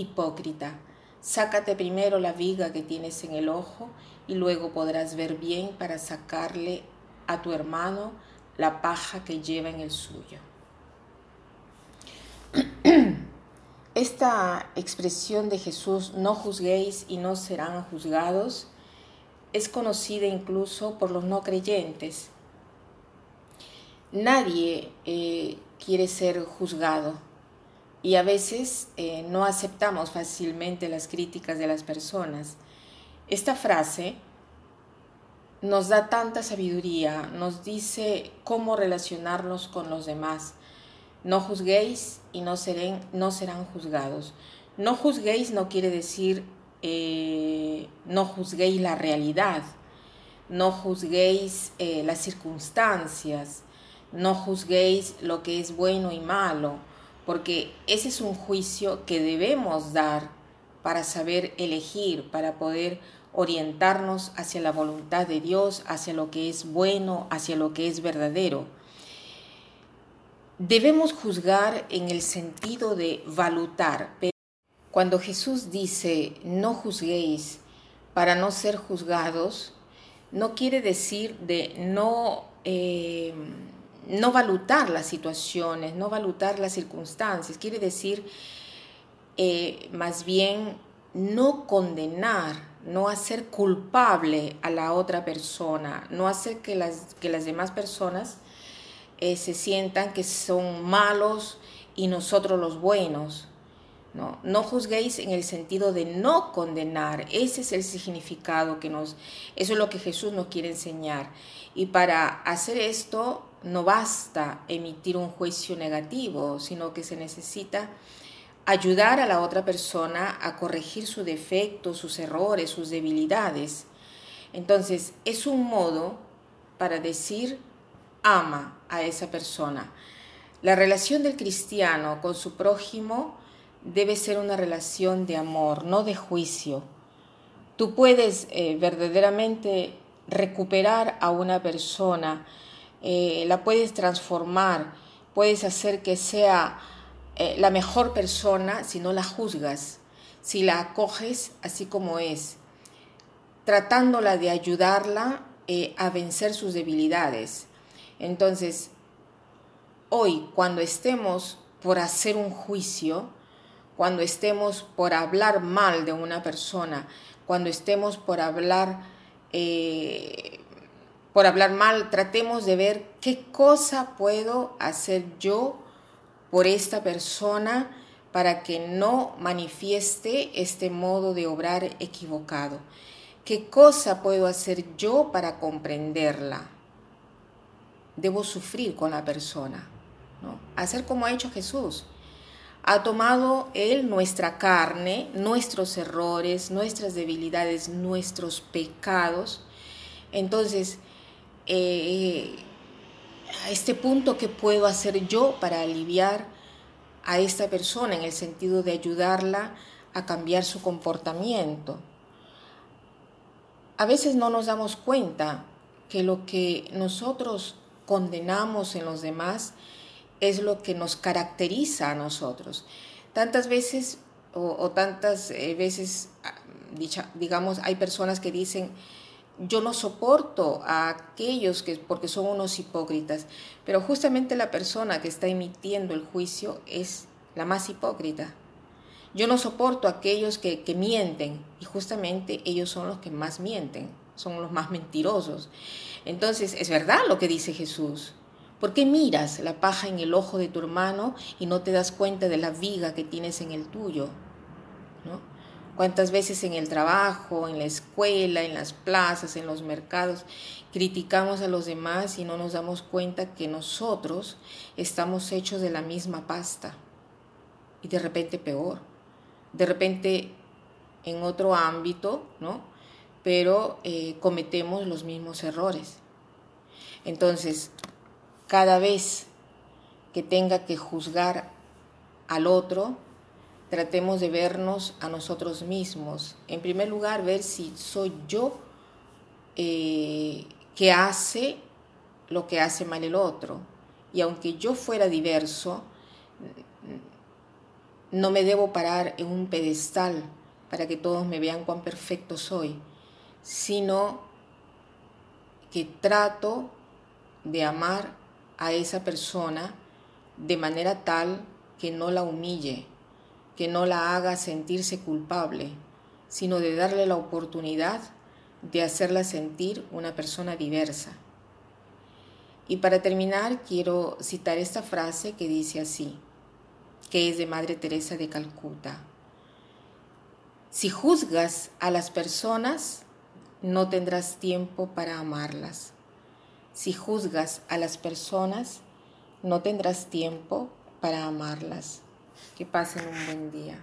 Hipócrita. Sácate primero la viga que tienes en el ojo y luego podrás ver bien para sacarle a tu hermano la paja que lleva en el suyo. Esta expresión de Jesús, no juzguéis y no serán juzgados, es conocida incluso por los no creyentes. Nadie eh, quiere ser juzgado y a veces eh, no aceptamos fácilmente las críticas de las personas. Esta frase nos da tanta sabiduría, nos dice cómo relacionarnos con los demás. No juzguéis y no, serán juzgados. No juzguéis no quiere decir eh, no juzguéis la realidad, no juzguéis eh, las circunstancias, no juzguéis lo que es bueno y malo porque ese es un juicio que debemos dar para saber elegir, para poder orientarnos hacia la voluntad de Dios, hacia lo que es bueno, hacia lo que es verdadero. Debemos juzgar en el sentido de valutar. Cuando Jesús dice no juzguéis para no ser juzgados, no quiere decir de no eh, no valutar las situaciones, no valutar las circunstancias, quiere decir eh, más bien no condenar, no hacer culpable a la otra persona, no hacer que las, que las demás personas eh, se sientan que son malos y nosotros los buenos. No, no juzguéis en el sentido de no condenar. Ese es el significado que nos, eso es lo que Jesús nos quiere enseñar. Y para hacer esto no basta emitir un juicio negativo, sino que se necesita ayudar a la otra persona a corregir su defecto, sus errores, sus debilidades. Entonces, es un modo para decir ama a esa persona. La relación del cristiano con su prójimo debe ser una relación de amor, no de juicio. Tú puedes eh, verdaderamente recuperar a una persona, eh, la puedes transformar, puedes hacer que sea eh, la mejor persona si no la juzgas, si la acoges así como es, tratándola de ayudarla a vencer sus debilidades. Entonces, hoy cuando estemos por hacer un juicio, cuando estemos por hablar mal de una persona, cuando estemos por hablar por hablar mal, tratemos de ver qué cosa puedo hacer yo por esta persona para que no manifieste este modo de obrar equivocado. ¿Qué cosa puedo hacer yo para comprenderla? Debo sufrir con la persona, ¿no? Hacer como ha hecho Jesús. Ha tomado Él nuestra carne, nuestros errores, nuestras debilidades, nuestros pecados. Entonces, eh, a este punto que puedo hacer yo para aliviar a esta persona en el sentido de ayudarla a cambiar su comportamiento. A veces no nos damos cuenta que lo que nosotros condenamos en los demás es lo que nos caracteriza a nosotros. Tantas veces o, tantas eh, veces, ah, digamos, hay personas que dicen, yo no soporto a aquellos que porque son unos hipócritas, pero justamente la persona que está emitiendo el juicio es la más hipócrita. Yo no soporto a aquellos que, que mienten y justamente ellos son los que más mienten, son los más mentirosos. Entonces, es verdad lo que dice Jesús. ¿Por qué miras la paja en el ojo de tu hermano y no te das cuenta de la viga que tienes en el tuyo? ¿No? cuántas veces en el trabajo, en la escuela, en las plazas, en los mercados, criticamos a los demás y no nos damos cuenta que nosotros estamos hechos de la misma pasta y de repente peor. de repente en otro ámbito, ¿no? Pero eh, cometemos los mismos errores. Entonces, cada vez que tenga que juzgar al otro, tratemos de vernos a nosotros mismos. En primer lugar, ver si soy yo eh, que hace lo que hace mal el otro. Y aunque yo fuera diverso, no me debo parar en un pedestal para que todos me vean cuán perfecto soy, sino que trato de amar a esa persona de manera tal que no la humille, que no la haga sentirse culpable, sino de darle la oportunidad de hacerla sentir una persona diversa. Y para terminar, quiero citar esta frase que dice así, que es de Madre Teresa de Calcuta. Si juzgas a las personas, no tendrás tiempo para amarlas. Si juzgas a las personas, no tendrás tiempo para amarlas. Que pasen un buen día.